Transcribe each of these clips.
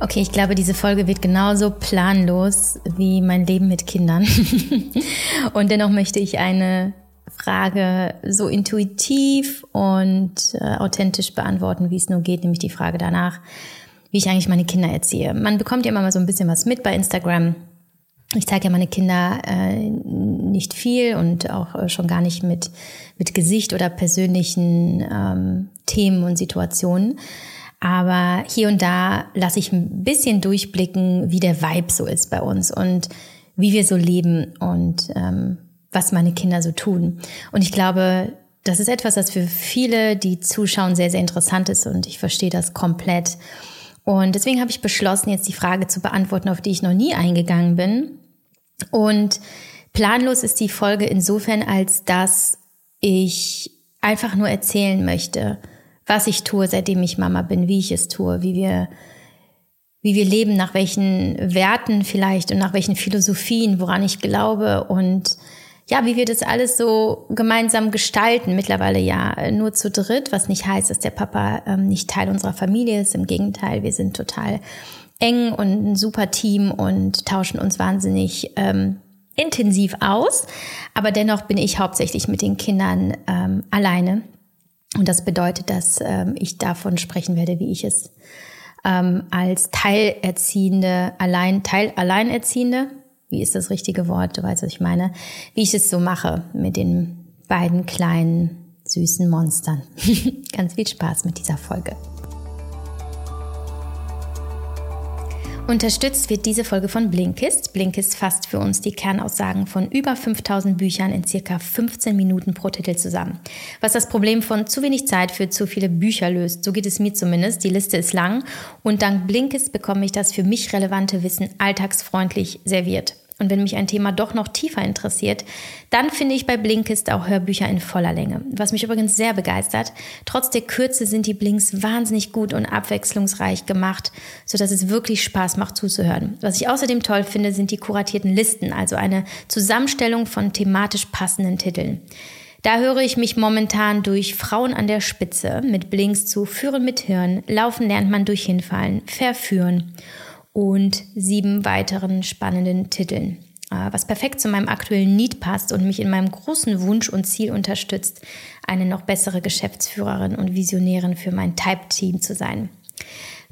Okay, ich glaube, diese Folge wird genauso planlos wie mein Leben mit Kindern. und dennoch möchte ich eine Frage so intuitiv und äh, authentisch beantworten, wie es nur geht, nämlich die Frage danach, wie ich eigentlich meine Kinder erziehe. Man bekommt ja immer mal so ein bisschen was mit bei Instagram. Ich zeige ja meine Kinder äh, nicht viel und auch äh, schon gar nicht mit, mit Gesicht oder persönlichen ähm, Themen und Situationen. Aber hier und da lasse ich ein bisschen durchblicken, wie der Vibe so ist bei uns und wie wir so leben und ähm, was meine Kinder so tun. Und ich glaube, das ist etwas, das für viele, die zuschauen, sehr, sehr interessant ist und ich verstehe das komplett. Und deswegen habe ich beschlossen, jetzt die Frage zu beantworten, auf die ich noch nie eingegangen bin. Und planlos ist die Folge insofern, als dass ich einfach nur erzählen möchte, was ich tue, seitdem ich Mama bin, wie ich es tue, wie wir, wie wir leben, nach welchen Werten vielleicht und nach welchen Philosophien, woran ich glaube und ja, wie wir das alles so gemeinsam gestalten. Mittlerweile ja nur zu dritt, was nicht heißt, dass der Papa ähm, nicht Teil unserer Familie ist. Im Gegenteil, wir sind total eng und ein super Team und tauschen uns wahnsinnig ähm, intensiv aus. Aber dennoch bin ich hauptsächlich mit den Kindern ähm, alleine. Und das bedeutet, dass ähm, ich davon sprechen werde, wie ich es ähm, als Teilerziehende, allein, Teil, Alleinerziehende wie ist das richtige Wort, du weißt, was ich meine, wie ich es so mache mit den beiden kleinen, süßen Monstern. Ganz viel Spaß mit dieser Folge. Unterstützt wird diese Folge von Blinkist. Blinkist fasst für uns die Kernaussagen von über 5000 Büchern in circa 15 Minuten pro Titel zusammen. Was das Problem von zu wenig Zeit für zu viele Bücher löst, so geht es mir zumindest. Die Liste ist lang und dank Blinkist bekomme ich das für mich relevante Wissen alltagsfreundlich serviert. Und wenn mich ein Thema doch noch tiefer interessiert, dann finde ich bei Blinkist auch Hörbücher in voller Länge. Was mich übrigens sehr begeistert. Trotz der Kürze sind die Blinks wahnsinnig gut und abwechslungsreich gemacht, sodass es wirklich Spaß macht zuzuhören. Was ich außerdem toll finde, sind die kuratierten Listen, also eine Zusammenstellung von thematisch passenden Titeln. Da höre ich mich momentan durch Frauen an der Spitze mit Blinks zu Führen mit Hirn, Laufen lernt man durch Hinfallen, Verführen und sieben weiteren spannenden Titeln, äh, was perfekt zu meinem aktuellen Need passt und mich in meinem großen Wunsch und Ziel unterstützt, eine noch bessere Geschäftsführerin und Visionärin für mein Type-Team zu sein.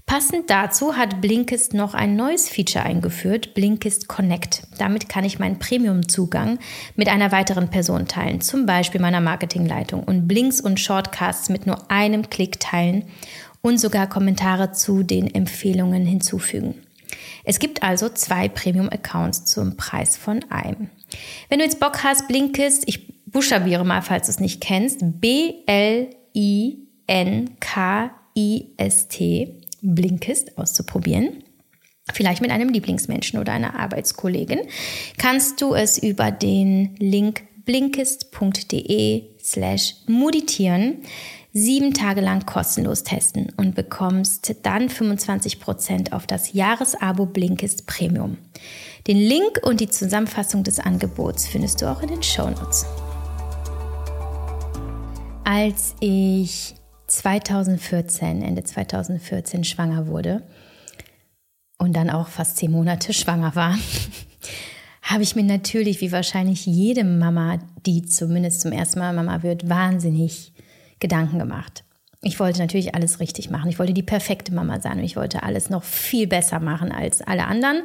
Passend dazu hat Blinkist noch ein neues Feature eingeführt, Blinkist Connect. Damit kann ich meinen Premium-Zugang mit einer weiteren Person teilen, zum Beispiel meiner Marketingleitung und Blinks und Shortcasts mit nur einem Klick teilen und sogar Kommentare zu den Empfehlungen hinzufügen. Es gibt also zwei Premium-Accounts zum Preis von einem. Wenn du jetzt Bock hast, Blinkist, ich buchstabiere mal, falls du es nicht kennst, B-L-I-N-K-I-S-T, Blinkist auszuprobieren vielleicht mit einem Lieblingsmenschen oder einer Arbeitskollegin, kannst du es über den Link blinkist.de slash meditieren sieben Tage lang kostenlos testen und bekommst dann 25% auf das Jahresabo Blinkist Premium. Den Link und die Zusammenfassung des Angebots findest du auch in den Show Notes. Als ich 2014, Ende 2014 schwanger wurde und dann auch fast zehn Monate schwanger war, habe ich mir natürlich, wie wahrscheinlich jede Mama, die zumindest zum ersten Mal Mama wird, wahnsinnig Gedanken gemacht. Ich wollte natürlich alles richtig machen. Ich wollte die perfekte Mama sein und ich wollte alles noch viel besser machen als alle anderen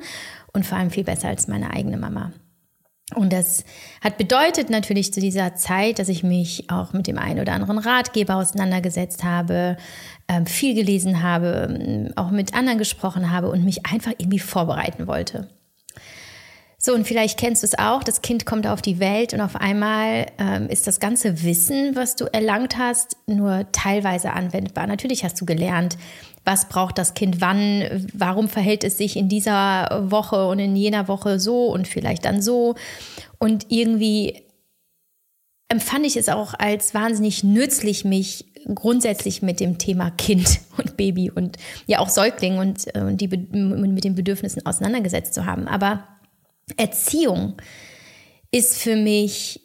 und vor allem viel besser als meine eigene Mama. Und das hat bedeutet natürlich zu dieser Zeit, dass ich mich auch mit dem einen oder anderen Ratgeber auseinandergesetzt habe, ähm, viel gelesen habe, auch mit anderen gesprochen habe und mich einfach irgendwie vorbereiten wollte. So, und vielleicht kennst du es auch, das Kind kommt auf die Welt und auf einmal ähm, ist das ganze Wissen, was du erlangt hast, nur teilweise anwendbar. Natürlich hast du gelernt, was braucht das Kind wann, warum verhält es sich in dieser Woche und in jener Woche so und vielleicht dann so. Und irgendwie empfand ich es auch als wahnsinnig nützlich, mich grundsätzlich mit dem Thema Kind und Baby und ja auch Säugling und, äh, und die, mit den Bedürfnissen auseinandergesetzt zu haben. Aber Erziehung ist für mich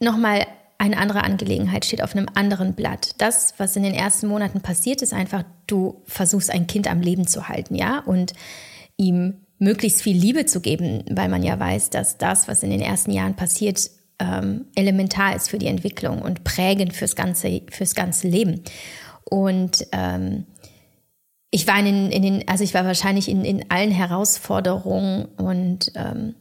nochmal eine andere Angelegenheit, steht auf einem anderen Blatt. Das, was in den ersten Monaten passiert, ist einfach, du versuchst ein Kind am Leben zu halten, ja, und ihm möglichst viel Liebe zu geben, weil man ja weiß, dass das, was in den ersten Jahren passiert, ähm, elementar ist für die Entwicklung und prägend fürs ganze, fürs ganze Leben. Und ähm, ich war in, in den, also ich war wahrscheinlich in, in allen Herausforderungen und ähm,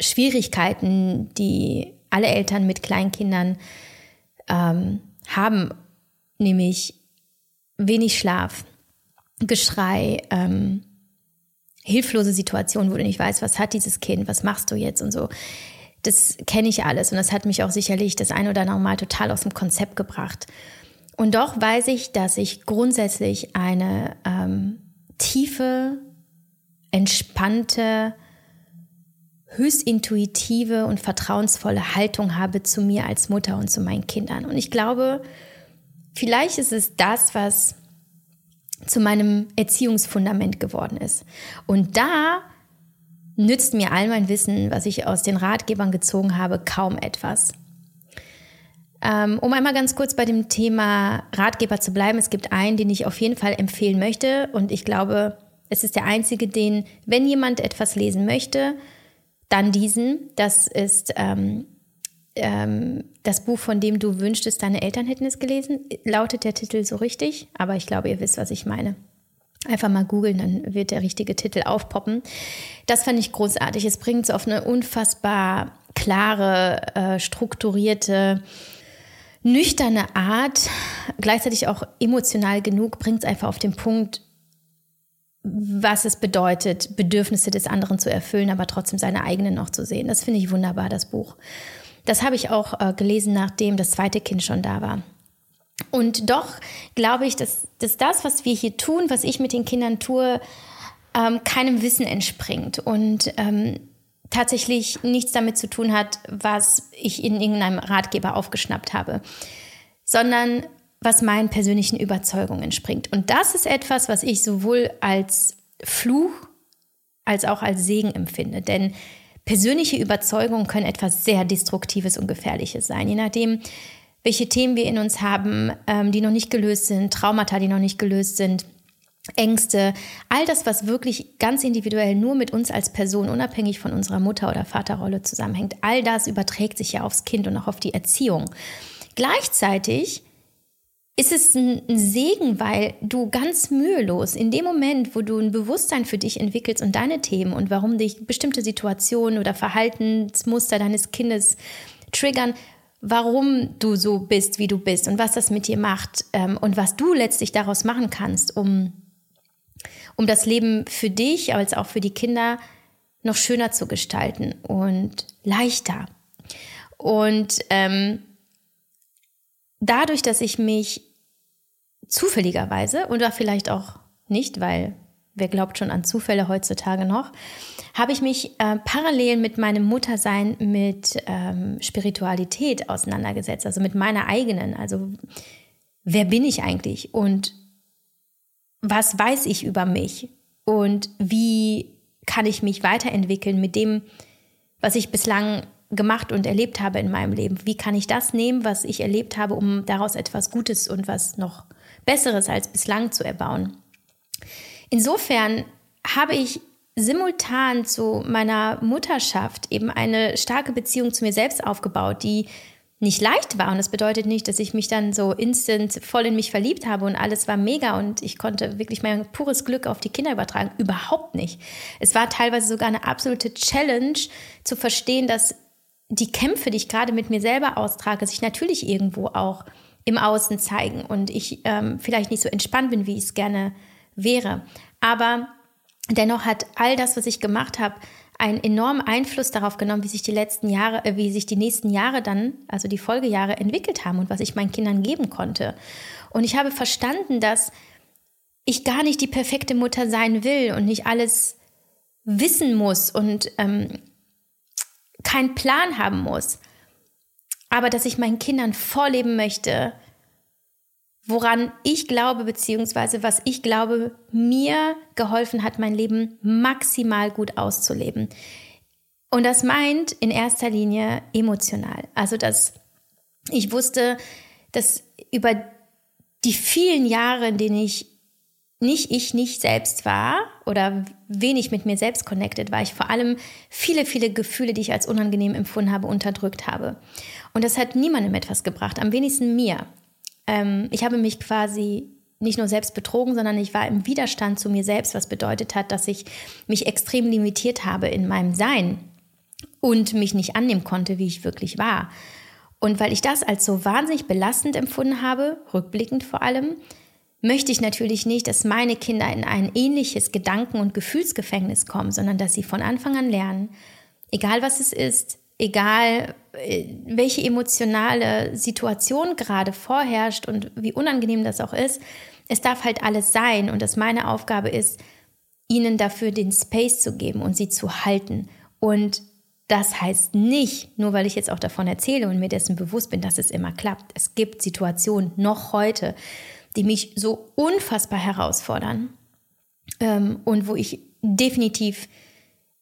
Schwierigkeiten, die alle Eltern mit Kleinkindern ähm, haben, nämlich wenig Schlaf, Geschrei, ähm, hilflose Situation, wo du nicht weißt, was hat dieses Kind, was machst du jetzt und so. Das kenne ich alles und das hat mich auch sicherlich das ein oder andere Mal total aus dem Konzept gebracht. Und doch weiß ich, dass ich grundsätzlich eine ähm, tiefe, entspannte, höchst intuitive und vertrauensvolle Haltung habe zu mir als Mutter und zu meinen Kindern. Und ich glaube, vielleicht ist es das, was zu meinem Erziehungsfundament geworden ist. Und da nützt mir all mein Wissen, was ich aus den Ratgebern gezogen habe, kaum etwas. Ähm, um einmal ganz kurz bei dem Thema Ratgeber zu bleiben, es gibt einen, den ich auf jeden Fall empfehlen möchte und ich glaube, es ist der einzige, den, wenn jemand etwas lesen möchte, dann diesen. Das ist ähm, ähm, das Buch, von dem du wünschtest, deine Eltern hätten es gelesen. Lautet der Titel so richtig? Aber ich glaube, ihr wisst, was ich meine. Einfach mal googeln, dann wird der richtige Titel aufpoppen. Das fand ich großartig. Es bringt es auf eine unfassbar klare, äh, strukturierte, nüchterne Art, gleichzeitig auch emotional genug, bringt es einfach auf den Punkt, was es bedeutet, Bedürfnisse des anderen zu erfüllen, aber trotzdem seine eigenen noch zu sehen. Das finde ich wunderbar, das Buch. Das habe ich auch äh, gelesen, nachdem das zweite Kind schon da war. Und doch glaube ich, dass, dass das, was wir hier tun, was ich mit den Kindern tue, ähm, keinem Wissen entspringt und ähm, tatsächlich nichts damit zu tun hat, was ich in irgendeinem Ratgeber aufgeschnappt habe, sondern was meinen persönlichen Überzeugungen entspringt. Und das ist etwas, was ich sowohl als Fluch als auch als Segen empfinde. Denn persönliche Überzeugungen können etwas sehr Destruktives und Gefährliches sein, je nachdem, welche Themen wir in uns haben, ähm, die noch nicht gelöst sind, Traumata, die noch nicht gelöst sind, Ängste, all das, was wirklich ganz individuell nur mit uns als Person, unabhängig von unserer Mutter- oder Vaterrolle zusammenhängt, all das überträgt sich ja aufs Kind und auch auf die Erziehung. Gleichzeitig ist es ein Segen, weil du ganz mühelos in dem Moment, wo du ein Bewusstsein für dich entwickelst und deine Themen und warum dich bestimmte Situationen oder Verhaltensmuster deines Kindes triggern, warum du so bist, wie du bist und was das mit dir macht ähm, und was du letztlich daraus machen kannst, um, um das Leben für dich, als auch für die Kinder noch schöner zu gestalten und leichter. Und ähm, dadurch, dass ich mich zufälligerweise oder vielleicht auch nicht, weil wer glaubt schon an Zufälle heutzutage noch, habe ich mich äh, parallel mit meinem Muttersein mit ähm, Spiritualität auseinandergesetzt, also mit meiner eigenen. Also wer bin ich eigentlich und was weiß ich über mich und wie kann ich mich weiterentwickeln mit dem, was ich bislang gemacht und erlebt habe in meinem Leben? Wie kann ich das nehmen, was ich erlebt habe, um daraus etwas Gutes und was noch Besseres als bislang zu erbauen. Insofern habe ich simultan zu meiner Mutterschaft eben eine starke Beziehung zu mir selbst aufgebaut, die nicht leicht war. Und das bedeutet nicht, dass ich mich dann so instant voll in mich verliebt habe und alles war mega und ich konnte wirklich mein pures Glück auf die Kinder übertragen. Überhaupt nicht. Es war teilweise sogar eine absolute Challenge zu verstehen, dass die Kämpfe, die ich gerade mit mir selber austrage, sich natürlich irgendwo auch im Außen zeigen und ich ähm, vielleicht nicht so entspannt bin, wie ich es gerne wäre. Aber dennoch hat all das, was ich gemacht habe, einen enormen Einfluss darauf genommen, wie sich die letzten Jahre, äh, wie sich die nächsten Jahre dann, also die Folgejahre entwickelt haben und was ich meinen Kindern geben konnte. Und ich habe verstanden, dass ich gar nicht die perfekte Mutter sein will und nicht alles wissen muss und ähm, keinen Plan haben muss, aber dass ich meinen Kindern vorleben möchte, woran ich glaube, beziehungsweise was ich glaube, mir geholfen hat, mein Leben maximal gut auszuleben. Und das meint in erster Linie emotional. Also, dass ich wusste, dass über die vielen Jahre, in denen ich nicht ich nicht selbst war oder wenig mit mir selbst connected war, ich vor allem viele, viele Gefühle, die ich als unangenehm empfunden habe, unterdrückt habe. Und das hat niemandem etwas gebracht, am wenigsten mir. Ähm, ich habe mich quasi nicht nur selbst betrogen, sondern ich war im Widerstand zu mir selbst, was bedeutet hat, dass ich mich extrem limitiert habe in meinem Sein und mich nicht annehmen konnte, wie ich wirklich war. Und weil ich das als so wahnsinnig belastend empfunden habe, rückblickend vor allem, möchte ich natürlich nicht, dass meine Kinder in ein ähnliches Gedanken- und Gefühlsgefängnis kommen, sondern dass sie von Anfang an lernen, egal was es ist, egal äh, welche emotionale Situation gerade vorherrscht und wie unangenehm das auch ist, es darf halt alles sein und dass meine Aufgabe ist, ihnen dafür den Space zu geben und sie zu halten. Und das heißt nicht, nur weil ich jetzt auch davon erzähle und mir dessen bewusst bin, dass es immer klappt. Es gibt Situationen noch heute, die mich so unfassbar herausfordern ähm, und wo ich definitiv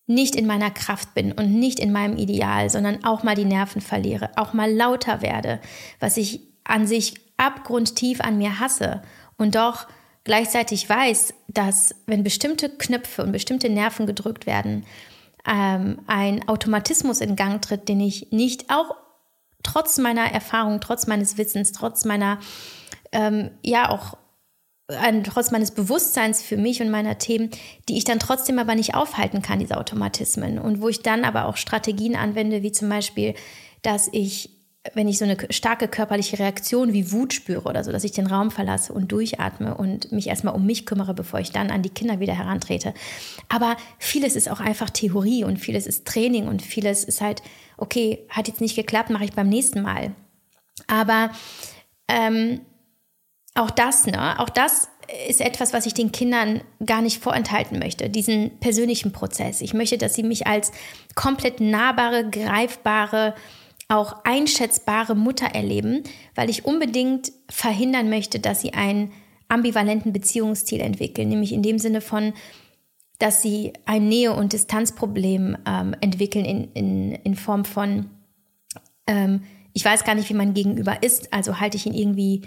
nicht in meiner Kraft bin und nicht in meinem Ideal, sondern auch mal die Nerven verliere, auch mal lauter werde, was ich an sich abgrundtief an mir hasse und doch gleichzeitig weiß, dass wenn bestimmte Knöpfe und bestimmte Nerven gedrückt werden, ähm, ein Automatismus in Gang tritt, den ich nicht auch trotz meiner Erfahrung, trotz meines Wissens, trotz meiner ähm, ja auch ein, trotz meines Bewusstseins für mich und meiner Themen, die ich dann trotzdem aber nicht aufhalten kann, diese Automatismen. Und wo ich dann aber auch Strategien anwende, wie zum Beispiel, dass ich, wenn ich so eine starke körperliche Reaktion wie Wut spüre oder so, dass ich den Raum verlasse und durchatme und mich erstmal um mich kümmere, bevor ich dann an die Kinder wieder herantrete. Aber vieles ist auch einfach Theorie und vieles ist Training und vieles ist halt, okay, hat jetzt nicht geklappt, mache ich beim nächsten Mal. Aber ähm, auch das, ne? Auch das ist etwas, was ich den Kindern gar nicht vorenthalten möchte, diesen persönlichen Prozess. Ich möchte, dass sie mich als komplett nahbare, greifbare, auch einschätzbare Mutter erleben, weil ich unbedingt verhindern möchte, dass sie einen ambivalenten Beziehungsstil entwickeln, nämlich in dem Sinne von, dass sie ein Nähe- und Distanzproblem ähm, entwickeln in, in, in Form von, ähm, ich weiß gar nicht, wie mein Gegenüber ist, also halte ich ihn irgendwie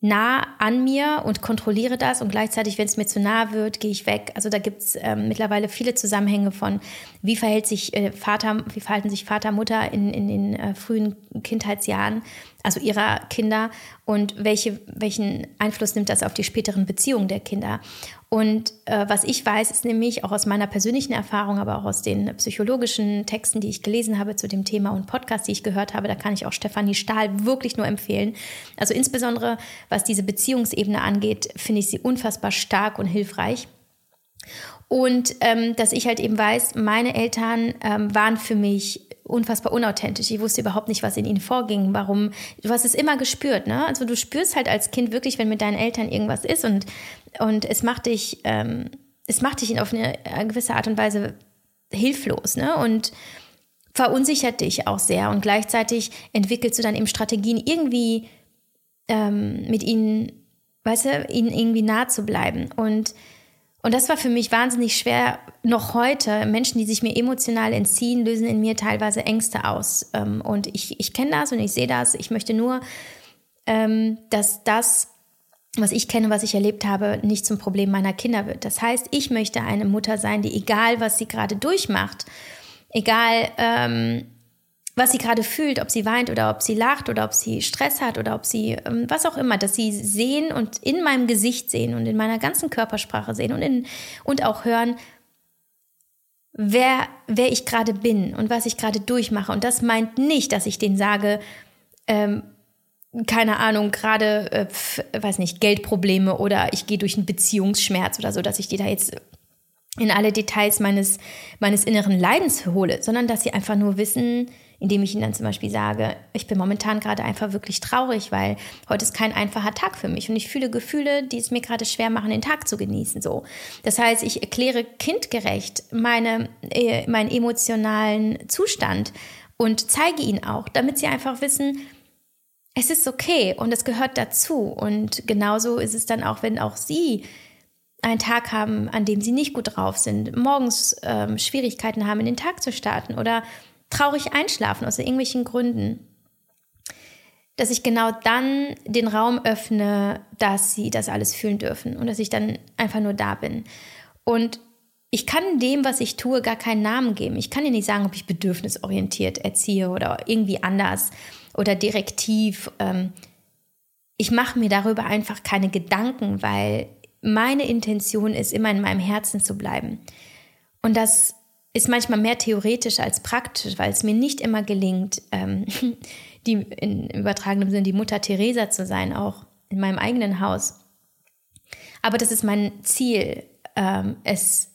nah an mir und kontrolliere das und gleichzeitig, wenn es mir zu nah wird, gehe ich weg. Also da gibt es ähm, mittlerweile viele Zusammenhänge von, wie verhält sich äh, Vater, wie verhalten sich Vater, Mutter in, in den äh, frühen Kindheitsjahren, also ihrer Kinder und welche, welchen Einfluss nimmt das auf die späteren Beziehungen der Kinder. Und äh, was ich weiß, ist nämlich auch aus meiner persönlichen Erfahrung, aber auch aus den psychologischen Texten, die ich gelesen habe zu dem Thema und Podcasts, die ich gehört habe, da kann ich auch Stefanie Stahl wirklich nur empfehlen. Also insbesondere was diese Beziehungsebene angeht, finde ich sie unfassbar stark und hilfreich. Und ähm, dass ich halt eben weiß, meine Eltern ähm, waren für mich unfassbar unauthentisch. Ich wusste überhaupt nicht, was in ihnen vorging, warum. Du hast es immer gespürt, ne? Also du spürst halt als Kind wirklich, wenn mit deinen Eltern irgendwas ist und, und es macht dich, ähm, es macht dich auf eine gewisse Art und Weise hilflos, ne? Und verunsichert dich auch sehr und gleichzeitig entwickelst du dann eben Strategien, irgendwie ähm, mit ihnen, weißt du, ihnen irgendwie nah zu bleiben. Und und das war für mich wahnsinnig schwer. Noch heute, Menschen, die sich mir emotional entziehen, lösen in mir teilweise Ängste aus. Ähm, und ich, ich kenne das und ich sehe das. Ich möchte nur, ähm, dass das, was ich kenne, was ich erlebt habe, nicht zum Problem meiner Kinder wird. Das heißt, ich möchte eine Mutter sein, die egal, was sie gerade durchmacht, egal, ähm, was sie gerade fühlt, ob sie weint oder ob sie lacht oder ob sie Stress hat oder ob sie ähm, was auch immer, dass sie sehen und in meinem Gesicht sehen und in meiner ganzen Körpersprache sehen und, in, und auch hören, wer, wer ich gerade bin und was ich gerade durchmache. Und das meint nicht, dass ich denen sage, ähm, keine Ahnung, gerade, äh, weiß nicht, Geldprobleme oder ich gehe durch einen Beziehungsschmerz oder so, dass ich die da jetzt in alle Details meines, meines inneren Leidens hole, sondern dass sie einfach nur wissen, indem ich ihnen dann zum Beispiel sage, ich bin momentan gerade einfach wirklich traurig, weil heute ist kein einfacher Tag für mich und ich fühle Gefühle, die es mir gerade schwer machen, den Tag zu genießen. So, das heißt, ich erkläre kindgerecht meine, äh, meinen emotionalen Zustand und zeige ihnen auch, damit sie einfach wissen, es ist okay und es gehört dazu. Und genauso ist es dann auch, wenn auch sie einen Tag haben, an dem sie nicht gut drauf sind, morgens ähm, Schwierigkeiten haben, in den Tag zu starten oder traurig einschlafen aus irgendwelchen Gründen, dass ich genau dann den Raum öffne, dass sie das alles fühlen dürfen und dass ich dann einfach nur da bin. Und ich kann dem, was ich tue, gar keinen Namen geben. Ich kann dir nicht sagen, ob ich bedürfnisorientiert erziehe oder irgendwie anders oder direktiv. Ähm, ich mache mir darüber einfach keine Gedanken, weil meine Intention ist, immer in meinem Herzen zu bleiben. Und das ist manchmal mehr theoretisch als praktisch, weil es mir nicht immer gelingt, ähm, die in übertragenem Sinne die Mutter Teresa zu sein, auch in meinem eigenen Haus. Aber das ist mein Ziel, ähm, es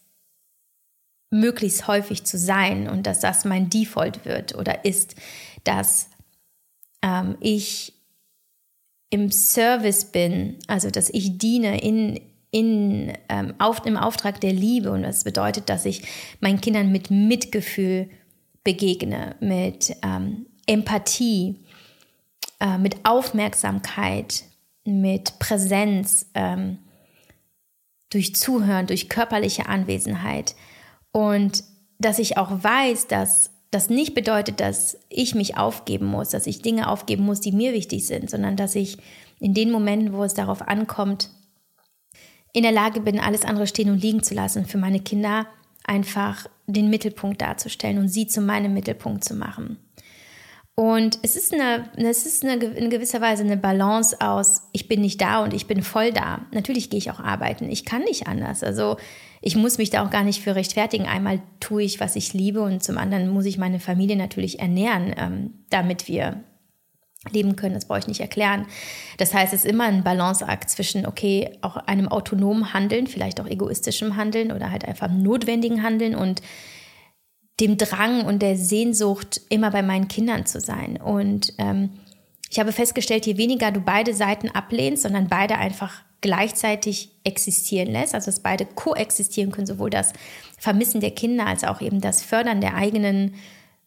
möglichst häufig zu sein und dass das mein Default wird oder ist, dass ähm, ich im Service bin, also dass ich diene in, in, ähm, auf, im Auftrag der Liebe. Und das bedeutet, dass ich meinen Kindern mit Mitgefühl begegne, mit ähm, Empathie, äh, mit Aufmerksamkeit, mit Präsenz, ähm, durch Zuhören, durch körperliche Anwesenheit. Und dass ich auch weiß, dass das nicht bedeutet, dass ich mich aufgeben muss, dass ich Dinge aufgeben muss, die mir wichtig sind, sondern dass ich in den Momenten, wo es darauf ankommt, in der Lage bin, alles andere stehen und liegen zu lassen, für meine Kinder einfach den Mittelpunkt darzustellen und sie zu meinem Mittelpunkt zu machen. Und es ist, eine, es ist eine, in gewisser Weise eine Balance aus, ich bin nicht da und ich bin voll da. Natürlich gehe ich auch arbeiten. Ich kann nicht anders. Also ich muss mich da auch gar nicht für rechtfertigen. Einmal tue ich, was ich liebe und zum anderen muss ich meine Familie natürlich ernähren, ähm, damit wir leben können. Das brauche ich nicht erklären. Das heißt, es ist immer ein Balanceakt zwischen, okay, auch einem autonomen Handeln, vielleicht auch egoistischem Handeln oder halt einfach notwendigen Handeln und dem Drang und der Sehnsucht, immer bei meinen Kindern zu sein. Und ähm, ich habe festgestellt, je weniger du beide Seiten ablehnst, sondern beide einfach gleichzeitig existieren lässt, also dass beide koexistieren können, sowohl das Vermissen der Kinder als auch eben das Fördern der eigenen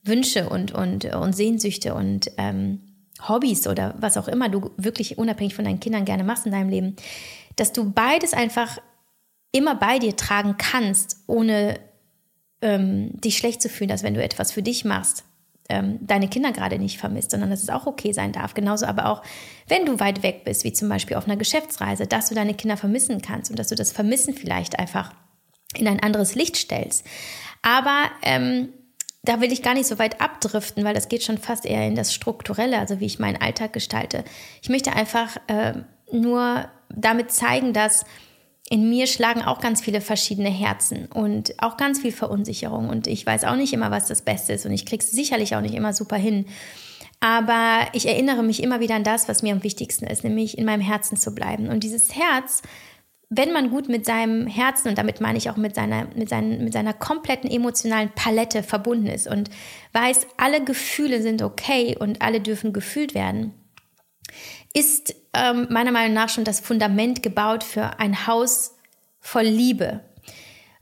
Wünsche und, und, und Sehnsüchte und ähm, Hobbys oder was auch immer du wirklich unabhängig von deinen Kindern gerne machst in deinem Leben, dass du beides einfach immer bei dir tragen kannst, ohne ähm, dich schlecht zu fühlen, dass wenn du etwas für dich machst, ähm, deine Kinder gerade nicht vermisst, sondern dass es auch okay sein darf. Genauso aber auch, wenn du weit weg bist, wie zum Beispiel auf einer Geschäftsreise, dass du deine Kinder vermissen kannst und dass du das Vermissen vielleicht einfach in ein anderes Licht stellst. Aber ähm, da will ich gar nicht so weit abdriften, weil das geht schon fast eher in das Strukturelle, also wie ich meinen Alltag gestalte. Ich möchte einfach äh, nur damit zeigen, dass in mir schlagen auch ganz viele verschiedene Herzen und auch ganz viel Verunsicherung. Und ich weiß auch nicht immer, was das Beste ist. Und ich kriege es sicherlich auch nicht immer super hin. Aber ich erinnere mich immer wieder an das, was mir am wichtigsten ist, nämlich in meinem Herzen zu bleiben. Und dieses Herz, wenn man gut mit seinem Herzen, und damit meine ich auch mit seiner, mit, seinen, mit seiner kompletten emotionalen Palette verbunden ist und weiß, alle Gefühle sind okay und alle dürfen gefühlt werden, ist ähm, meiner Meinung nach schon das Fundament gebaut für ein Haus voll Liebe.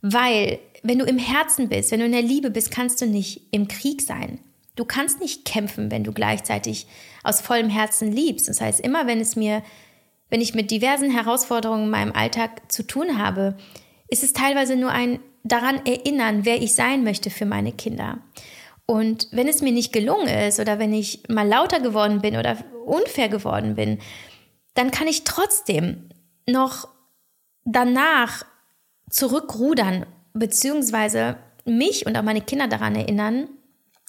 Weil, wenn du im Herzen bist, wenn du in der Liebe bist, kannst du nicht im Krieg sein. Du kannst nicht kämpfen, wenn du gleichzeitig aus vollem Herzen liebst. Das heißt, immer wenn es mir, wenn ich mit diversen Herausforderungen in meinem Alltag zu tun habe, ist es teilweise nur ein daran erinnern, wer ich sein möchte für meine Kinder. Und wenn es mir nicht gelungen ist oder wenn ich mal lauter geworden bin oder unfair geworden bin, dann kann ich trotzdem noch danach zurückrudern, beziehungsweise mich und auch meine Kinder daran erinnern,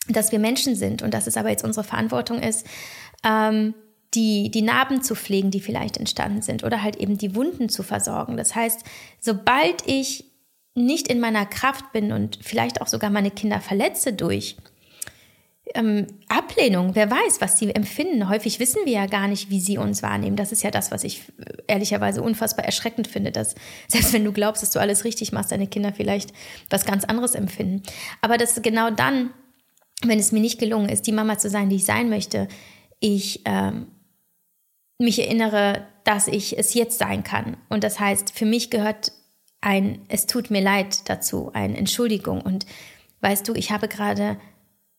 dass wir Menschen sind und dass es aber jetzt unsere Verantwortung ist, ähm, die, die Narben zu pflegen, die vielleicht entstanden sind oder halt eben die Wunden zu versorgen. Das heißt, sobald ich nicht in meiner Kraft bin und vielleicht auch sogar meine Kinder verletze durch ähm, Ablehnung, wer weiß, was sie empfinden. Häufig wissen wir ja gar nicht, wie sie uns wahrnehmen. Das ist ja das, was ich ehrlicherweise unfassbar erschreckend finde, dass selbst wenn du glaubst, dass du alles richtig machst, deine Kinder vielleicht was ganz anderes empfinden. Aber dass genau dann, wenn es mir nicht gelungen ist, die Mama zu sein, die ich sein möchte, ich ähm, mich erinnere, dass ich es jetzt sein kann. Und das heißt, für mich gehört ein Es tut mir leid dazu, eine Entschuldigung. Und weißt du, ich habe gerade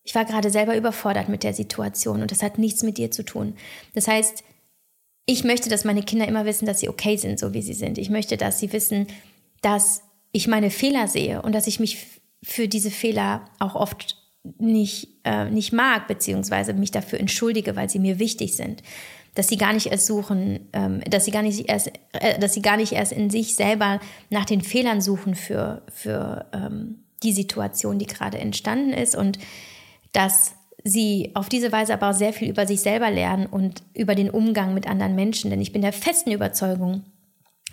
ich war gerade selber überfordert mit der Situation und das hat nichts mit dir zu tun. Das heißt, ich möchte, dass meine Kinder immer wissen, dass sie okay sind, so wie sie sind. Ich möchte, dass sie wissen, dass ich meine Fehler sehe und dass ich mich für diese Fehler auch oft nicht, äh, nicht mag, beziehungsweise mich dafür entschuldige, weil sie mir wichtig sind. Dass sie gar nicht erst suchen, ähm, dass sie gar nicht erst, äh, dass sie gar nicht erst in sich selber nach den Fehlern suchen für, für ähm, die Situation, die gerade entstanden ist und dass sie auf diese Weise aber auch sehr viel über sich selber lernen und über den Umgang mit anderen Menschen. Denn ich bin der festen Überzeugung,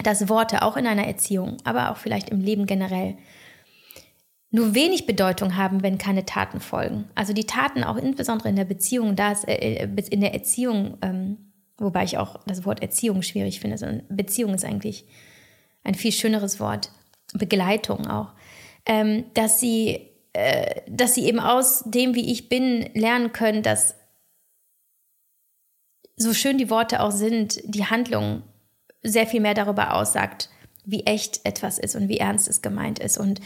dass Worte auch in einer Erziehung, aber auch vielleicht im Leben generell nur wenig Bedeutung haben, wenn keine Taten folgen. Also die Taten auch insbesondere in der Beziehung, da ist, äh, in der Erziehung, ähm, wobei ich auch das Wort Erziehung schwierig finde, sondern Beziehung ist eigentlich ein viel schöneres Wort, Begleitung auch, ähm, dass sie, äh, dass sie eben aus dem, wie ich bin, lernen können, dass so schön die Worte auch sind, die Handlung sehr viel mehr darüber aussagt, wie echt etwas ist und wie ernst es gemeint ist. Und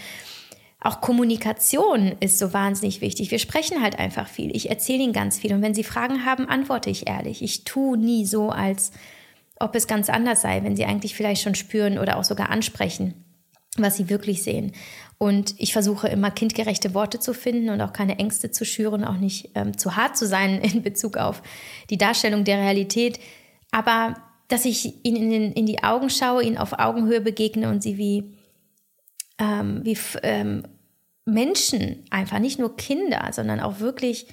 auch Kommunikation ist so wahnsinnig wichtig. Wir sprechen halt einfach viel. Ich erzähle Ihnen ganz viel. Und wenn Sie Fragen haben, antworte ich ehrlich. Ich tue nie so, als ob es ganz anders sei, wenn Sie eigentlich vielleicht schon spüren oder auch sogar ansprechen, was Sie wirklich sehen. Und ich versuche immer kindgerechte Worte zu finden und auch keine Ängste zu schüren, auch nicht ähm, zu hart zu sein in Bezug auf die Darstellung der Realität. Aber dass ich ihnen in, in die Augen schaue, ihnen auf Augenhöhe begegne und sie wie ähm, wie ähm, Menschen einfach, nicht nur Kinder, sondern auch wirklich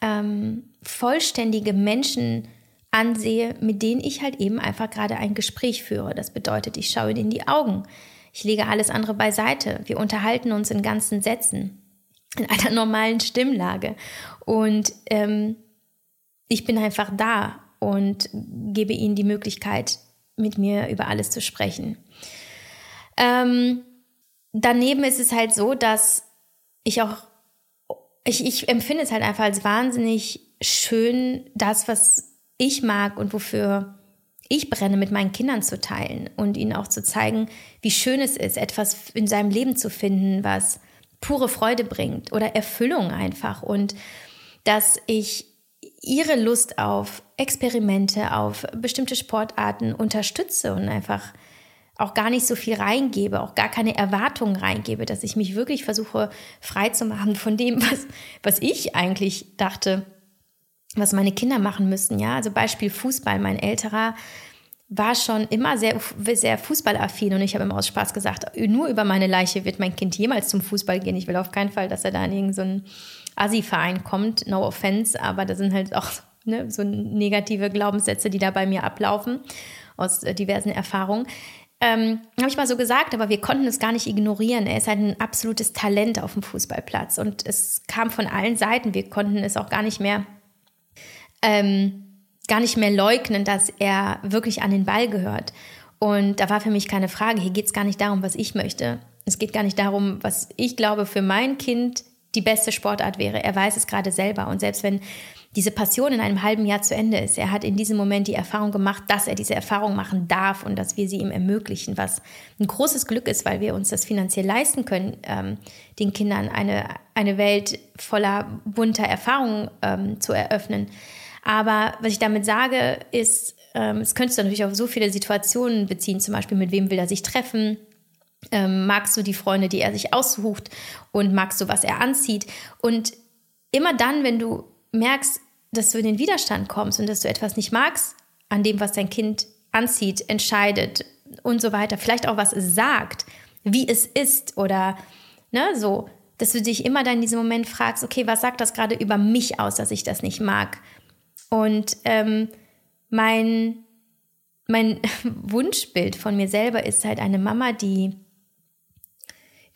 ähm, vollständige Menschen ansehe, mit denen ich halt eben einfach gerade ein Gespräch führe. Das bedeutet, ich schaue ihnen in die Augen. Ich lege alles andere beiseite. Wir unterhalten uns in ganzen Sätzen, in einer normalen Stimmlage. Und ähm, ich bin einfach da und gebe ihnen die Möglichkeit, mit mir über alles zu sprechen. Ähm, daneben ist es halt so, dass ich auch, ich, ich empfinde es halt einfach als wahnsinnig schön, das, was ich mag und wofür ich brenne, mit meinen Kindern zu teilen und ihnen auch zu zeigen, wie schön es ist, etwas in seinem Leben zu finden, was pure Freude bringt oder Erfüllung einfach. Und dass ich ihre Lust auf Experimente, auf bestimmte Sportarten unterstütze und einfach auch gar nicht so viel reingebe, auch gar keine Erwartungen reingebe, dass ich mich wirklich versuche frei zu machen von dem, was, was ich eigentlich dachte, was meine Kinder machen müssten. Ja, also Beispiel Fußball. Mein älterer war schon immer sehr, sehr fußballaffin und ich habe immer aus Spaß gesagt, nur über meine Leiche wird mein Kind jemals zum Fußball gehen. Ich will auf keinen Fall, dass er da in irgendeinen Assi-Verein kommt. No offense, aber da sind halt auch ne, so negative Glaubenssätze, die da bei mir ablaufen aus äh, diversen Erfahrungen. Ähm, habe ich mal so gesagt, aber wir konnten es gar nicht ignorieren. Er ist halt ein absolutes Talent auf dem Fußballplatz und es kam von allen Seiten. Wir konnten es auch gar nicht mehr, ähm, gar nicht mehr leugnen, dass er wirklich an den Ball gehört. Und da war für mich keine Frage. Hier geht es gar nicht darum, was ich möchte. Es geht gar nicht darum, was ich glaube für mein Kind die beste Sportart wäre. Er weiß es gerade selber. Und selbst wenn diese Passion in einem halben Jahr zu Ende ist. Er hat in diesem Moment die Erfahrung gemacht, dass er diese Erfahrung machen darf und dass wir sie ihm ermöglichen, was ein großes Glück ist, weil wir uns das finanziell leisten können, ähm, den Kindern eine, eine Welt voller bunter Erfahrungen ähm, zu eröffnen. Aber was ich damit sage, ist, ähm, es könnte natürlich auf so viele Situationen beziehen, zum Beispiel mit wem will er sich treffen, ähm, magst du die Freunde, die er sich aussucht und magst du, was er anzieht. Und immer dann, wenn du merkst, dass du in den Widerstand kommst und dass du etwas nicht magst an dem, was dein Kind anzieht, entscheidet und so weiter, vielleicht auch was es sagt, wie es ist oder ne, so, dass du dich immer dann in diesem Moment fragst, okay, was sagt das gerade über mich aus, dass ich das nicht mag? Und ähm, mein, mein Wunschbild von mir selber ist halt eine Mama, die,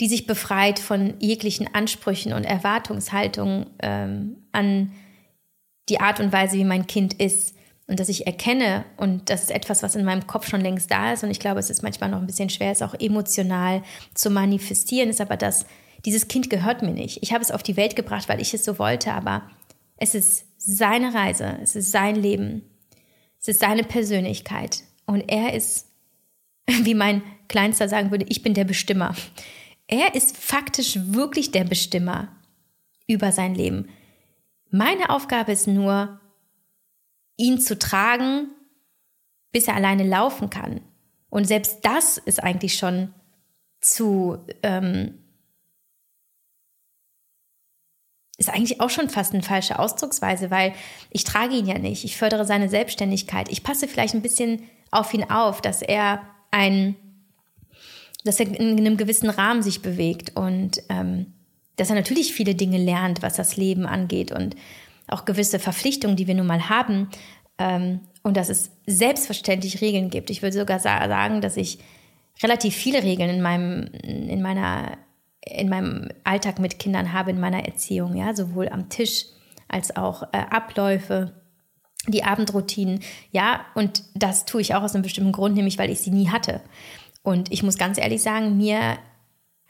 die sich befreit von jeglichen Ansprüchen und Erwartungshaltungen ähm, an die Art und Weise, wie mein Kind ist. Und dass ich erkenne und das ist etwas, was in meinem Kopf schon längst da ist. Und ich glaube, es ist manchmal noch ein bisschen schwer, es auch emotional zu manifestieren, ist aber das, dieses Kind gehört mir nicht. Ich habe es auf die Welt gebracht, weil ich es so wollte, aber es ist seine Reise, es ist sein Leben, es ist seine Persönlichkeit. Und er ist, wie mein Kleinster sagen würde, ich bin der Bestimmer. Er ist faktisch wirklich der Bestimmer über sein Leben. Meine Aufgabe ist nur, ihn zu tragen, bis er alleine laufen kann. Und selbst das ist eigentlich schon zu ähm, ist eigentlich auch schon fast eine falsche Ausdrucksweise, weil ich trage ihn ja nicht. Ich fördere seine Selbstständigkeit. Ich passe vielleicht ein bisschen auf ihn auf, dass er ein, dass er in einem gewissen Rahmen sich bewegt und ähm, dass er natürlich viele Dinge lernt, was das Leben angeht und auch gewisse Verpflichtungen, die wir nun mal haben. Ähm, und dass es selbstverständlich Regeln gibt. Ich würde sogar sagen, dass ich relativ viele Regeln in meinem, in meiner in meinem Alltag mit Kindern habe, in meiner Erziehung, ja, sowohl am Tisch als auch äh, Abläufe, die Abendroutinen, ja, und das tue ich auch aus einem bestimmten Grund, nämlich weil ich sie nie hatte. Und ich muss ganz ehrlich sagen, mir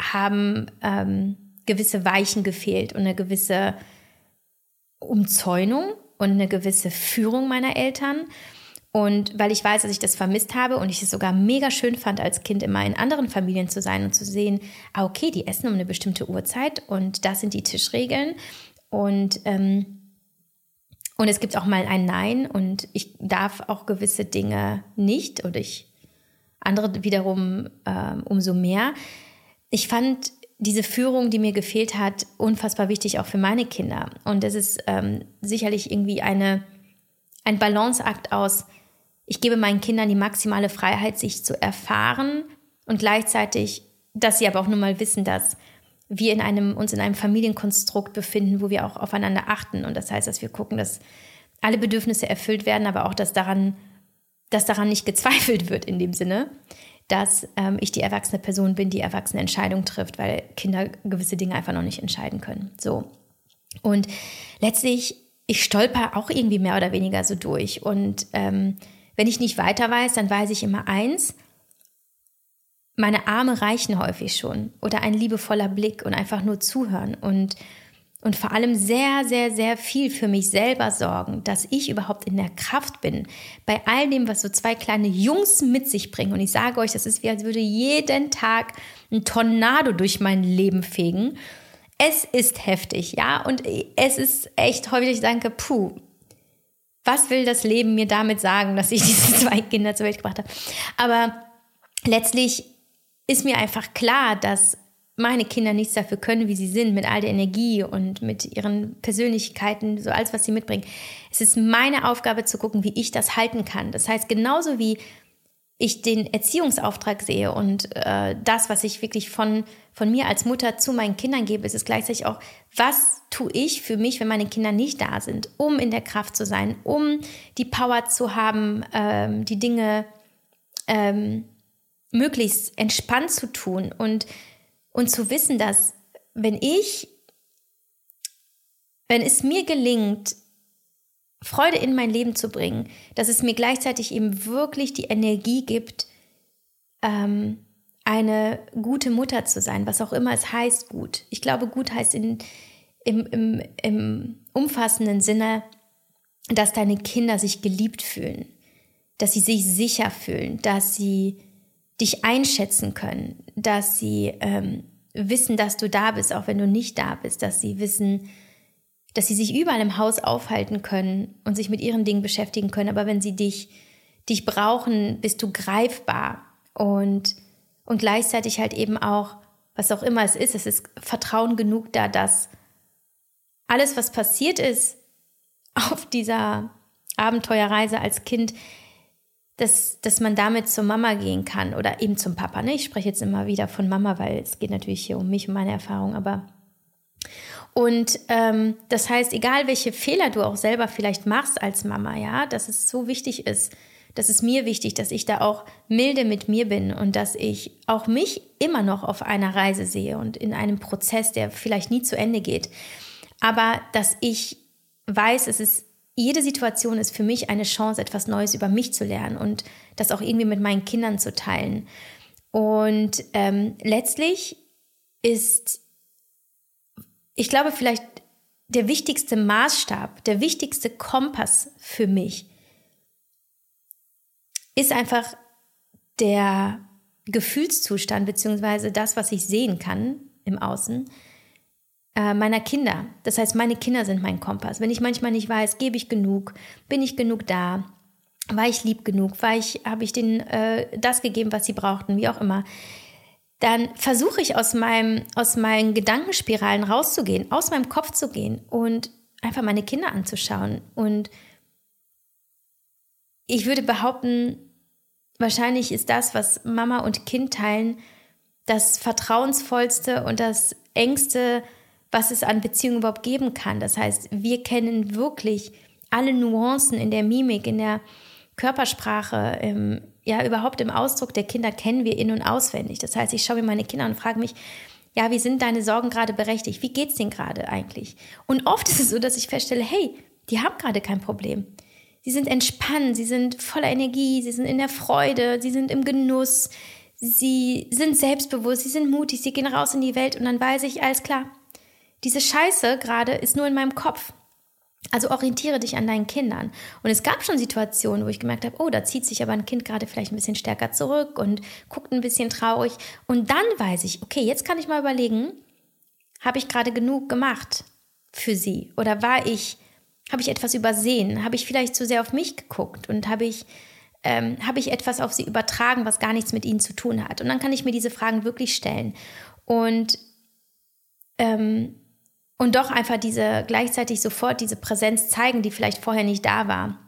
haben ähm, gewisse Weichen gefehlt und eine gewisse Umzäunung und eine gewisse Führung meiner Eltern. Und weil ich weiß, dass ich das vermisst habe und ich es sogar mega schön fand, als Kind immer in anderen Familien zu sein und zu sehen, ah, okay, die essen um eine bestimmte Uhrzeit und das sind die Tischregeln. Und, ähm, und es gibt auch mal ein Nein und ich darf auch gewisse Dinge nicht oder ich andere wiederum ähm, umso mehr. Ich fand diese Führung, die mir gefehlt hat, unfassbar wichtig auch für meine Kinder. Und es ist ähm, sicherlich irgendwie eine, ein Balanceakt aus, ich gebe meinen Kindern die maximale Freiheit, sich zu erfahren und gleichzeitig, dass sie aber auch nun mal wissen, dass wir in einem, uns in einem Familienkonstrukt befinden, wo wir auch aufeinander achten. Und das heißt, dass wir gucken, dass alle Bedürfnisse erfüllt werden, aber auch, dass daran, dass daran nicht gezweifelt wird in dem Sinne, dass ähm, ich die erwachsene Person bin, die erwachsene Entscheidung trifft, weil Kinder gewisse Dinge einfach noch nicht entscheiden können. So. Und letztlich, ich stolper auch irgendwie mehr oder weniger so durch. Und ähm, wenn ich nicht weiter weiß, dann weiß ich immer eins, meine Arme reichen häufig schon oder ein liebevoller Blick und einfach nur zuhören und, und vor allem sehr, sehr, sehr viel für mich selber sorgen, dass ich überhaupt in der Kraft bin. Bei all dem, was so zwei kleine Jungs mit sich bringen. Und ich sage euch, das ist wie, als würde jeden Tag ein Tornado durch mein Leben fegen. Es ist heftig, ja, und es ist echt häufig, ich denke, puh, was will das Leben mir damit sagen, dass ich diese zwei Kinder zur Welt gebracht habe? Aber letztlich ist mir einfach klar, dass meine Kinder nichts dafür können, wie sie sind, mit all der Energie und mit ihren Persönlichkeiten, so alles, was sie mitbringen. Es ist meine Aufgabe zu gucken, wie ich das halten kann. Das heißt, genauso wie ich den Erziehungsauftrag sehe und äh, das, was ich wirklich von, von mir als Mutter zu meinen Kindern gebe, ist es gleichzeitig auch, was tue ich für mich, wenn meine Kinder nicht da sind, um in der Kraft zu sein, um die Power zu haben, ähm, die Dinge ähm, möglichst entspannt zu tun und, und zu wissen, dass wenn ich, wenn es mir gelingt, Freude in mein Leben zu bringen, dass es mir gleichzeitig eben wirklich die Energie gibt, ähm, eine gute Mutter zu sein, was auch immer es heißt, gut. Ich glaube, gut heißt in, im, im, im umfassenden Sinne, dass deine Kinder sich geliebt fühlen, dass sie sich sicher fühlen, dass sie dich einschätzen können, dass sie ähm, wissen, dass du da bist, auch wenn du nicht da bist, dass sie wissen, dass sie sich überall im Haus aufhalten können und sich mit ihren Dingen beschäftigen können. Aber wenn sie dich, dich brauchen, bist du greifbar und, und gleichzeitig halt eben auch, was auch immer es ist, es ist Vertrauen genug da, dass alles, was passiert ist auf dieser Abenteuerreise als Kind, dass, dass man damit zur Mama gehen kann oder eben zum Papa. Ne? Ich spreche jetzt immer wieder von Mama, weil es geht natürlich hier um mich und meine Erfahrung, aber und ähm, das heißt, egal welche Fehler du auch selber vielleicht machst als Mama, ja, dass es so wichtig ist, das ist mir wichtig, dass ich da auch milde mit mir bin und dass ich auch mich immer noch auf einer Reise sehe und in einem Prozess, der vielleicht nie zu Ende geht. Aber dass ich weiß, es ist, jede Situation ist für mich eine Chance, etwas Neues über mich zu lernen und das auch irgendwie mit meinen Kindern zu teilen. Und ähm, letztlich ist ich glaube, vielleicht der wichtigste Maßstab, der wichtigste Kompass für mich ist einfach der Gefühlszustand beziehungsweise das, was ich sehen kann im Außen äh, meiner Kinder. Das heißt, meine Kinder sind mein Kompass. Wenn ich manchmal nicht weiß, gebe ich genug, bin ich genug da, war ich lieb genug, ich, habe ich denen äh, das gegeben, was sie brauchten, wie auch immer dann versuche ich aus, meinem, aus meinen Gedankenspiralen rauszugehen, aus meinem Kopf zu gehen und einfach meine Kinder anzuschauen. Und ich würde behaupten, wahrscheinlich ist das, was Mama und Kind teilen, das vertrauensvollste und das engste, was es an Beziehungen überhaupt geben kann. Das heißt, wir kennen wirklich alle Nuancen in der Mimik, in der Körpersprache, im, ja, überhaupt im Ausdruck der Kinder kennen wir in- und auswendig. Das heißt, ich schaue mir meine Kinder und frage mich, ja, wie sind deine Sorgen gerade berechtigt? Wie geht's denen gerade eigentlich? Und oft ist es so, dass ich feststelle, hey, die haben gerade kein Problem. Sie sind entspannt, sie sind voller Energie, sie sind in der Freude, sie sind im Genuss, sie sind selbstbewusst, sie sind mutig, sie gehen raus in die Welt und dann weiß ich, alles klar, diese Scheiße gerade ist nur in meinem Kopf. Also orientiere dich an deinen Kindern. Und es gab schon Situationen, wo ich gemerkt habe, oh, da zieht sich aber ein Kind gerade vielleicht ein bisschen stärker zurück und guckt ein bisschen traurig. Und dann weiß ich, okay, jetzt kann ich mal überlegen, habe ich gerade genug gemacht für sie? Oder war ich, habe ich etwas übersehen? Habe ich vielleicht zu sehr auf mich geguckt und habe ich, ähm, habe ich etwas auf sie übertragen, was gar nichts mit ihnen zu tun hat? Und dann kann ich mir diese Fragen wirklich stellen. Und ähm, und doch einfach diese gleichzeitig sofort diese Präsenz zeigen, die vielleicht vorher nicht da war.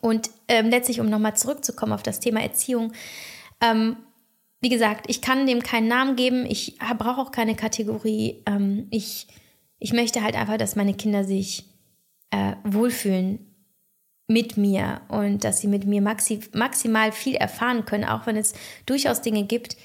Und ähm, letztlich, um nochmal zurückzukommen auf das Thema Erziehung, ähm, wie gesagt, ich kann dem keinen Namen geben, ich brauche auch keine Kategorie. Ähm, ich, ich möchte halt einfach, dass meine Kinder sich äh, wohlfühlen mit mir und dass sie mit mir maxi maximal viel erfahren können, auch wenn es durchaus Dinge gibt,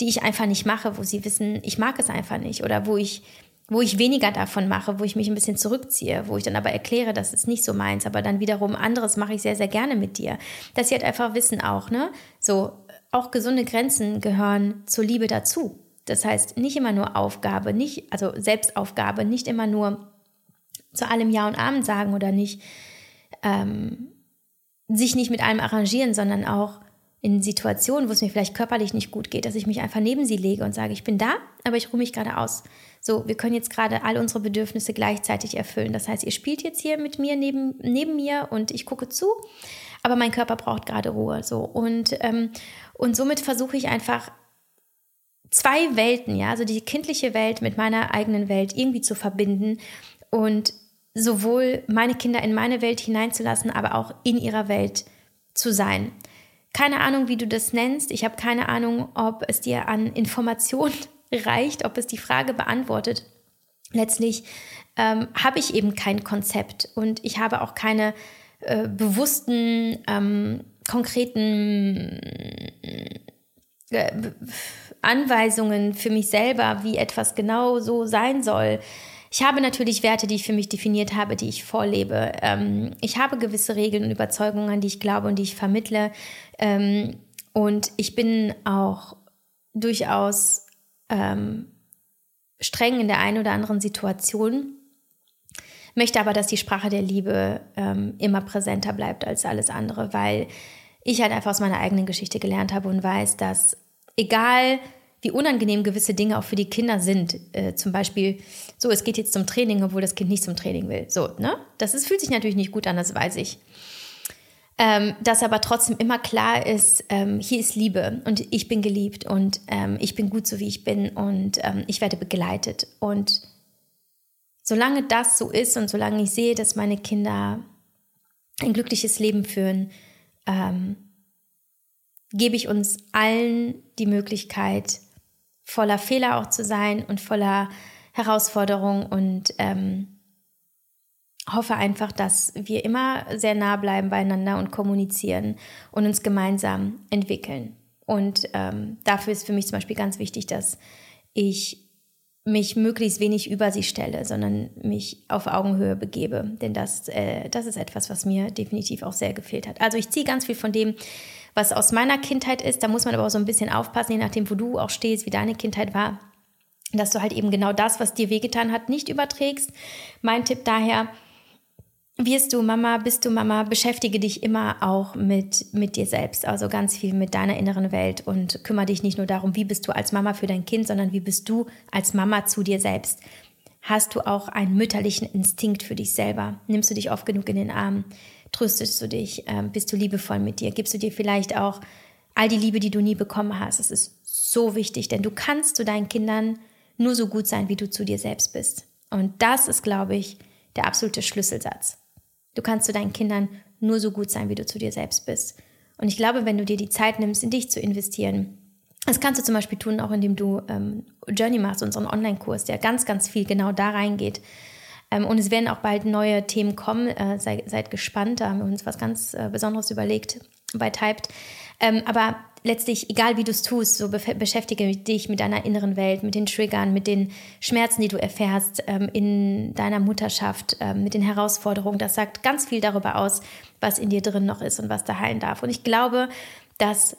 die ich einfach nicht mache, wo sie wissen, ich mag es einfach nicht oder wo ich wo ich weniger davon mache, wo ich mich ein bisschen zurückziehe, wo ich dann aber erkläre, das ist nicht so meins, aber dann wiederum anderes mache ich sehr, sehr gerne mit dir. Dass sie halt einfach wissen auch, ne? So, auch gesunde Grenzen gehören zur Liebe dazu. Das heißt, nicht immer nur Aufgabe, nicht, also Selbstaufgabe, nicht immer nur zu allem Ja und Amen sagen oder nicht, ähm, sich nicht mit allem arrangieren, sondern auch in Situationen, wo es mir vielleicht körperlich nicht gut geht, dass ich mich einfach neben sie lege und sage, ich bin da, aber ich ruhe mich gerade aus. So, wir können jetzt gerade all unsere Bedürfnisse gleichzeitig erfüllen. Das heißt, ihr spielt jetzt hier mit mir neben, neben mir und ich gucke zu, aber mein Körper braucht gerade Ruhe. So und, ähm, und somit versuche ich einfach zwei Welten, ja, also die kindliche Welt mit meiner eigenen Welt irgendwie zu verbinden und sowohl meine Kinder in meine Welt hineinzulassen, aber auch in ihrer Welt zu sein. Keine Ahnung, wie du das nennst. Ich habe keine Ahnung, ob es dir an Informationen reicht, ob es die Frage beantwortet. Letztlich ähm, habe ich eben kein Konzept und ich habe auch keine äh, bewussten, ähm, konkreten äh, Anweisungen für mich selber, wie etwas genau so sein soll. Ich habe natürlich Werte, die ich für mich definiert habe, die ich vorlebe. Ähm, ich habe gewisse Regeln und Überzeugungen, an die ich glaube und die ich vermittle. Ähm, und ich bin auch durchaus ähm, streng in der einen oder anderen Situation, möchte aber, dass die Sprache der Liebe ähm, immer präsenter bleibt als alles andere, weil ich halt einfach aus meiner eigenen Geschichte gelernt habe und weiß, dass egal wie unangenehm gewisse Dinge auch für die Kinder sind, äh, zum Beispiel, so, es geht jetzt zum Training, obwohl das Kind nicht zum Training will. So, ne? Das ist, fühlt sich natürlich nicht gut an, das weiß ich ähm, dass aber trotzdem immer klar ist, ähm, hier ist Liebe und ich bin geliebt und ähm, ich bin gut so wie ich bin und ähm, ich werde begleitet. Und solange das so ist und solange ich sehe, dass meine Kinder ein glückliches Leben führen, ähm, gebe ich uns allen die Möglichkeit, voller Fehler auch zu sein und voller Herausforderungen und ähm, hoffe einfach, dass wir immer sehr nah bleiben beieinander und kommunizieren und uns gemeinsam entwickeln. Und ähm, dafür ist für mich zum Beispiel ganz wichtig, dass ich mich möglichst wenig über sie stelle, sondern mich auf Augenhöhe begebe. Denn das, äh, das ist etwas, was mir definitiv auch sehr gefehlt hat. Also ich ziehe ganz viel von dem, was aus meiner Kindheit ist. Da muss man aber auch so ein bisschen aufpassen, je nachdem, wo du auch stehst, wie deine Kindheit war, dass du halt eben genau das, was dir wehgetan hat, nicht überträgst. Mein Tipp daher, wirst du Mama, bist du Mama, beschäftige dich immer auch mit, mit dir selbst, also ganz viel mit deiner inneren Welt und kümmere dich nicht nur darum, wie bist du als Mama für dein Kind, sondern wie bist du als Mama zu dir selbst. Hast du auch einen mütterlichen Instinkt für dich selber? Nimmst du dich oft genug in den Arm? Tröstest du dich? Ähm, bist du liebevoll mit dir? Gibst du dir vielleicht auch all die Liebe, die du nie bekommen hast? Es ist so wichtig, denn du kannst zu deinen Kindern nur so gut sein, wie du zu dir selbst bist. Und das ist, glaube ich, der absolute Schlüsselsatz. Du kannst zu deinen Kindern nur so gut sein, wie du zu dir selbst bist. Und ich glaube, wenn du dir die Zeit nimmst, in dich zu investieren, das kannst du zum Beispiel tun, auch indem du ähm, Journey machst, unseren Online-Kurs, der ganz, ganz viel genau da reingeht. Ähm, und es werden auch bald neue Themen kommen. Äh, sei, seid gespannt, da haben wir uns was ganz äh, Besonderes überlegt bei Typed. Ähm, aber letztlich, egal wie du es tust, so beschäftige dich mit deiner inneren Welt, mit den Triggern, mit den Schmerzen, die du erfährst ähm, in deiner Mutterschaft, ähm, mit den Herausforderungen. Das sagt ganz viel darüber aus, was in dir drin noch ist und was da heilen darf. Und ich glaube, dass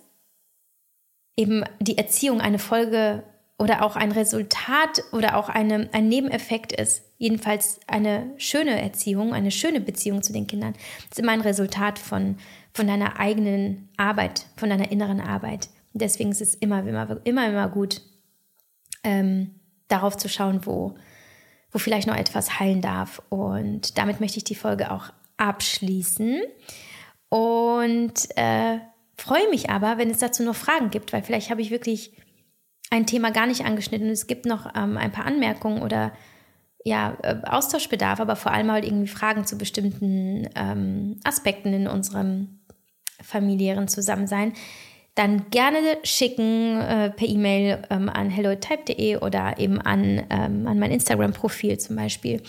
eben die Erziehung eine Folge oder auch ein Resultat oder auch eine, ein Nebeneffekt ist. Jedenfalls eine schöne Erziehung, eine schöne Beziehung zu den Kindern, ist immer ein Resultat von, von deiner eigenen Arbeit, von deiner inneren Arbeit. deswegen ist es immer, immer, immer, immer gut, ähm, darauf zu schauen, wo, wo vielleicht noch etwas heilen darf. Und damit möchte ich die Folge auch abschließen. Und äh, Freue mich aber, wenn es dazu noch Fragen gibt, weil vielleicht habe ich wirklich ein Thema gar nicht angeschnitten und es gibt noch ähm, ein paar Anmerkungen oder ja, äh, Austauschbedarf, aber vor allem halt irgendwie Fragen zu bestimmten ähm, Aspekten in unserem familiären Zusammensein, dann gerne schicken äh, per E-Mail ähm, an hellotype.de oder eben an, ähm, an mein Instagram-Profil zum Beispiel.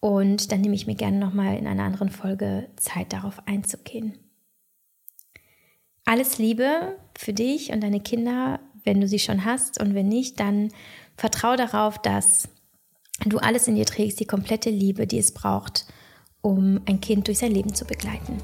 Und dann nehme ich mir gerne nochmal in einer anderen Folge Zeit, darauf einzugehen. Alles Liebe für dich und deine Kinder, wenn du sie schon hast. Und wenn nicht, dann vertraue darauf, dass du alles in dir trägst, die komplette Liebe, die es braucht, um ein Kind durch sein Leben zu begleiten.